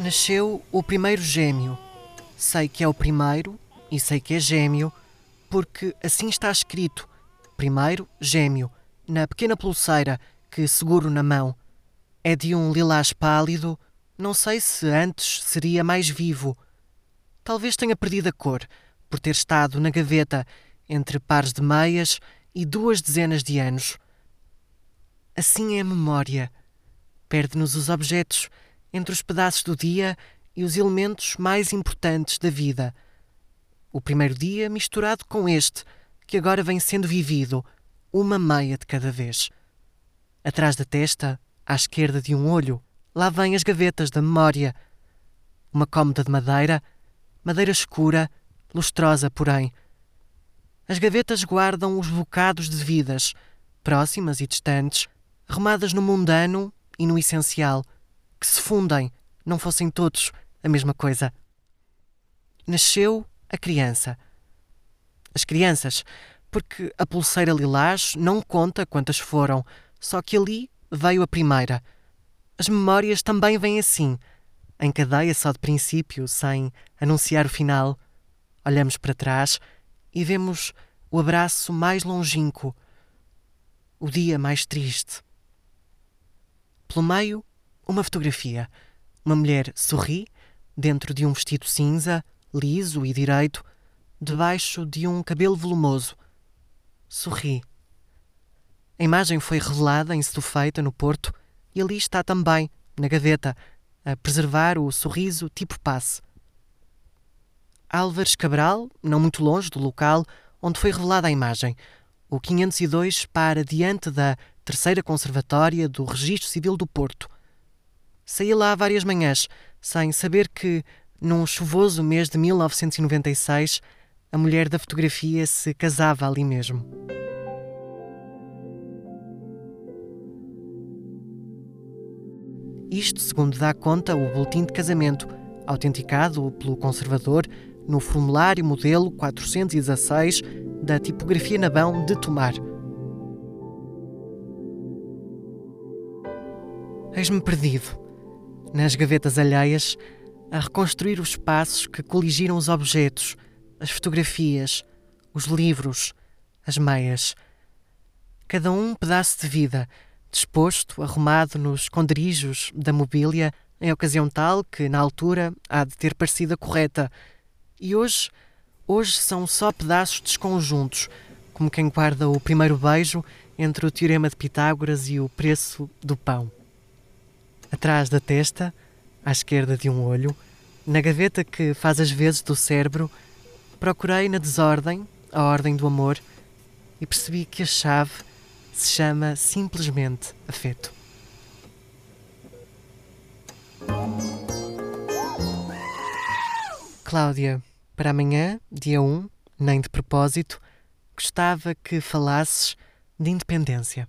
Nasceu o primeiro gêmeo. Sei que é o primeiro e sei que é gêmeo, porque assim está escrito: primeiro gêmeo, na pequena pulseira que seguro na mão. É de um lilás pálido, não sei se antes seria mais vivo. Talvez tenha perdido a cor, por ter estado na gaveta entre pares de meias e duas dezenas de anos. Assim é a memória. Perde-nos os objetos entre os pedaços do dia e os elementos mais importantes da vida. O primeiro dia misturado com este, que agora vem sendo vivido, uma meia de cada vez. Atrás da testa, à esquerda de um olho, lá vêm as gavetas da memória. Uma cômoda de madeira, madeira escura, lustrosa, porém. As gavetas guardam os bocados de vidas, próximas e distantes, arrumadas no mundano e no essencial que se fundem, não fossem todos a mesma coisa. Nasceu a criança. As crianças, porque a pulseira lilás não conta quantas foram, só que ali veio a primeira. As memórias também vêm assim, em cadeia só de princípio, sem anunciar o final. Olhamos para trás e vemos o abraço mais longínquo, o dia mais triste. Pelo meio, uma fotografia. Uma mulher sorri, dentro de um vestido cinza, liso e direito, debaixo de um cabelo volumoso. Sorri. A imagem foi revelada em Setúfeita, no Porto, e ali está também, na gaveta, a preservar o sorriso tipo passe. Álvares Cabral, não muito longe do local onde foi revelada a imagem, o 502 para diante da Terceira Conservatória do Registro Civil do Porto, Saí lá várias manhãs, sem saber que, num chuvoso mês de 1996, a mulher da fotografia se casava ali mesmo. Isto, segundo dá conta o boletim de casamento, autenticado pelo conservador no formulário modelo 416 da tipografia Nabão de Tomar. Eis-me perdido nas gavetas alheias, a reconstruir os espaços que coligiram os objetos, as fotografias, os livros, as meias. Cada um pedaço de vida, disposto, arrumado nos esconderijos da mobília, em ocasião tal que, na altura, há de ter parecido a correta. E hoje, hoje são só pedaços desconjuntos, como quem guarda o primeiro beijo entre o teorema de Pitágoras e o preço do pão atrás da testa, à esquerda de um olho, na gaveta que faz as vezes do cérebro, procurei na desordem a ordem do amor e percebi que a chave se chama simplesmente afeto. Cláudia, para amanhã, dia 1, nem de propósito, gostava que falasses de independência.